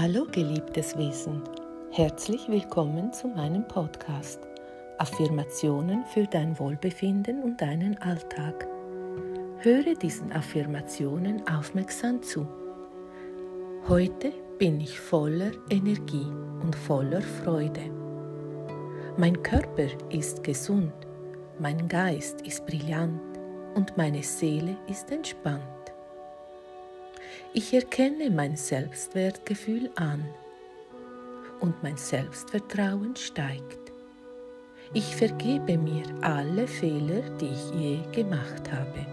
Hallo geliebtes Wesen, herzlich willkommen zu meinem Podcast Affirmationen für dein Wohlbefinden und deinen Alltag. Höre diesen Affirmationen aufmerksam zu. Heute bin ich voller Energie und voller Freude. Mein Körper ist gesund, mein Geist ist brillant und meine Seele ist entspannt. Ich erkenne mein Selbstwertgefühl an und mein Selbstvertrauen steigt. Ich vergebe mir alle Fehler, die ich je gemacht habe.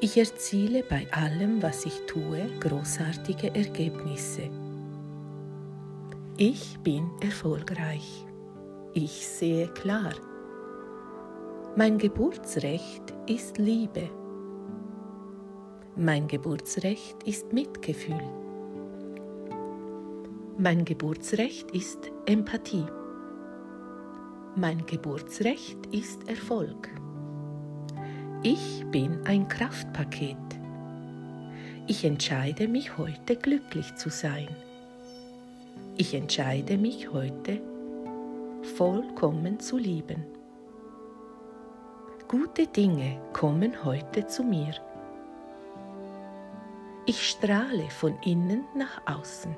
Ich erziele bei allem, was ich tue, großartige Ergebnisse. Ich bin erfolgreich. Ich sehe klar. Mein Geburtsrecht ist Liebe. Mein Geburtsrecht ist Mitgefühl. Mein Geburtsrecht ist Empathie. Mein Geburtsrecht ist Erfolg. Ich bin ein Kraftpaket. Ich entscheide mich heute glücklich zu sein. Ich entscheide mich heute vollkommen zu lieben. Gute Dinge kommen heute zu mir. Ich strahle von innen nach außen.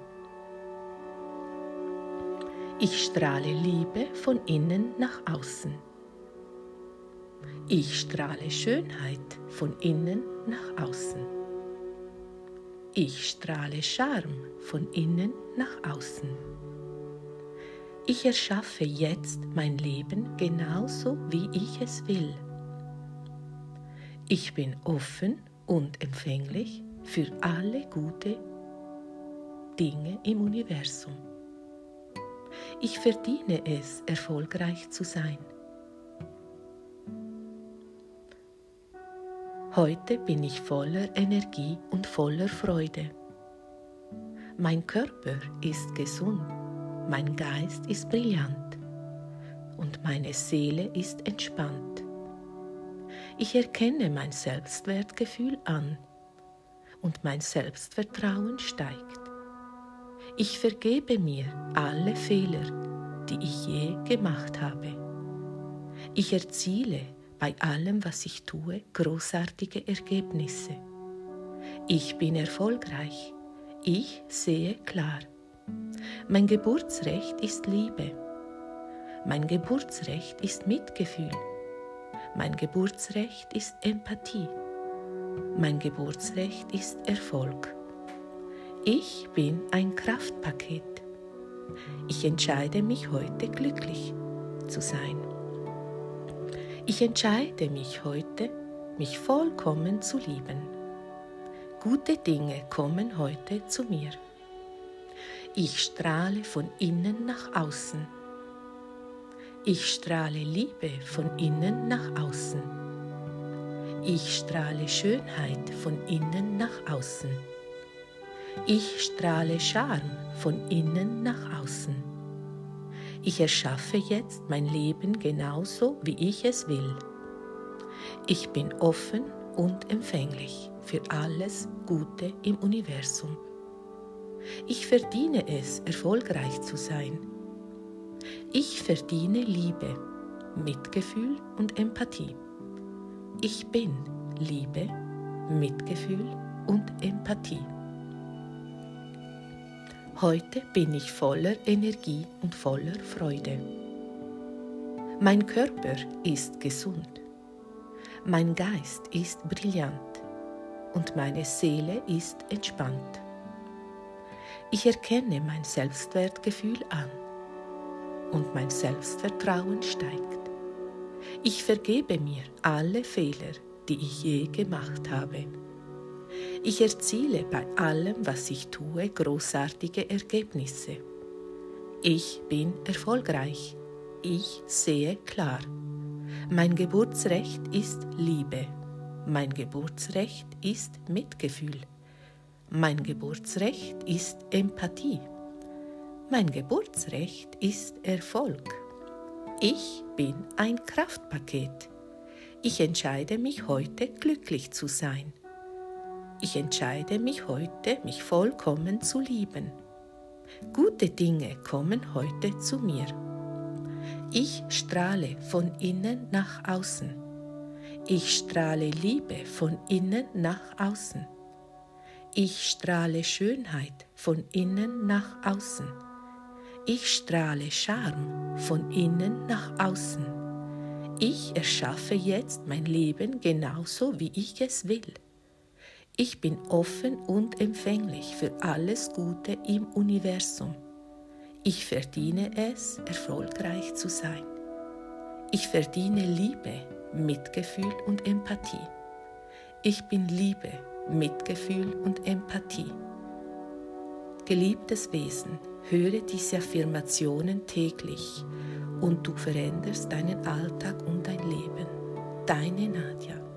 Ich strahle Liebe von innen nach außen. Ich strahle Schönheit von innen nach außen. Ich strahle Charme von innen nach außen. Ich erschaffe jetzt mein Leben genauso, wie ich es will. Ich bin offen und empfänglich für alle gute Dinge im Universum. Ich verdiene es, erfolgreich zu sein. Heute bin ich voller Energie und voller Freude. Mein Körper ist gesund, mein Geist ist brillant und meine Seele ist entspannt. Ich erkenne mein Selbstwertgefühl an und mein Selbstvertrauen steigt. Ich vergebe mir alle Fehler, die ich je gemacht habe. Ich erziele bei allem, was ich tue, großartige Ergebnisse. Ich bin erfolgreich. Ich sehe klar. Mein Geburtsrecht ist Liebe. Mein Geburtsrecht ist Mitgefühl. Mein Geburtsrecht ist Empathie. Mein Geburtsrecht ist Erfolg. Ich bin ein Kraftpaket. Ich entscheide mich heute glücklich zu sein. Ich entscheide mich heute, mich vollkommen zu lieben. Gute Dinge kommen heute zu mir. Ich strahle von innen nach außen. Ich strahle Liebe von innen nach außen. Ich strahle Schönheit von innen nach außen. Ich strahle Charme von innen nach außen. Ich erschaffe jetzt mein Leben genauso, wie ich es will. Ich bin offen und empfänglich für alles Gute im Universum. Ich verdiene es, erfolgreich zu sein. Ich verdiene Liebe, Mitgefühl und Empathie. Ich bin Liebe, Mitgefühl und Empathie. Heute bin ich voller Energie und voller Freude. Mein Körper ist gesund. Mein Geist ist brillant und meine Seele ist entspannt. Ich erkenne mein Selbstwertgefühl an und mein Selbstvertrauen steigt. Ich vergebe mir alle Fehler, die ich je gemacht habe. Ich erziele bei allem, was ich tue, großartige Ergebnisse. Ich bin erfolgreich. Ich sehe klar. Mein Geburtsrecht ist Liebe. Mein Geburtsrecht ist Mitgefühl. Mein Geburtsrecht ist Empathie. Mein Geburtsrecht ist Erfolg. Ich bin ein Kraftpaket. Ich entscheide mich heute glücklich zu sein. Ich entscheide mich heute, mich vollkommen zu lieben. Gute Dinge kommen heute zu mir. Ich strahle von innen nach außen. Ich strahle Liebe von innen nach außen. Ich strahle Schönheit von innen nach außen. Ich strahle Charme von innen nach außen. Ich erschaffe jetzt mein Leben genauso, wie ich es will. Ich bin offen und empfänglich für alles Gute im Universum. Ich verdiene es, erfolgreich zu sein. Ich verdiene Liebe, Mitgefühl und Empathie. Ich bin Liebe, Mitgefühl und Empathie. Geliebtes Wesen, höre diese Affirmationen täglich und du veränderst deinen Alltag und dein Leben. Deine Nadja.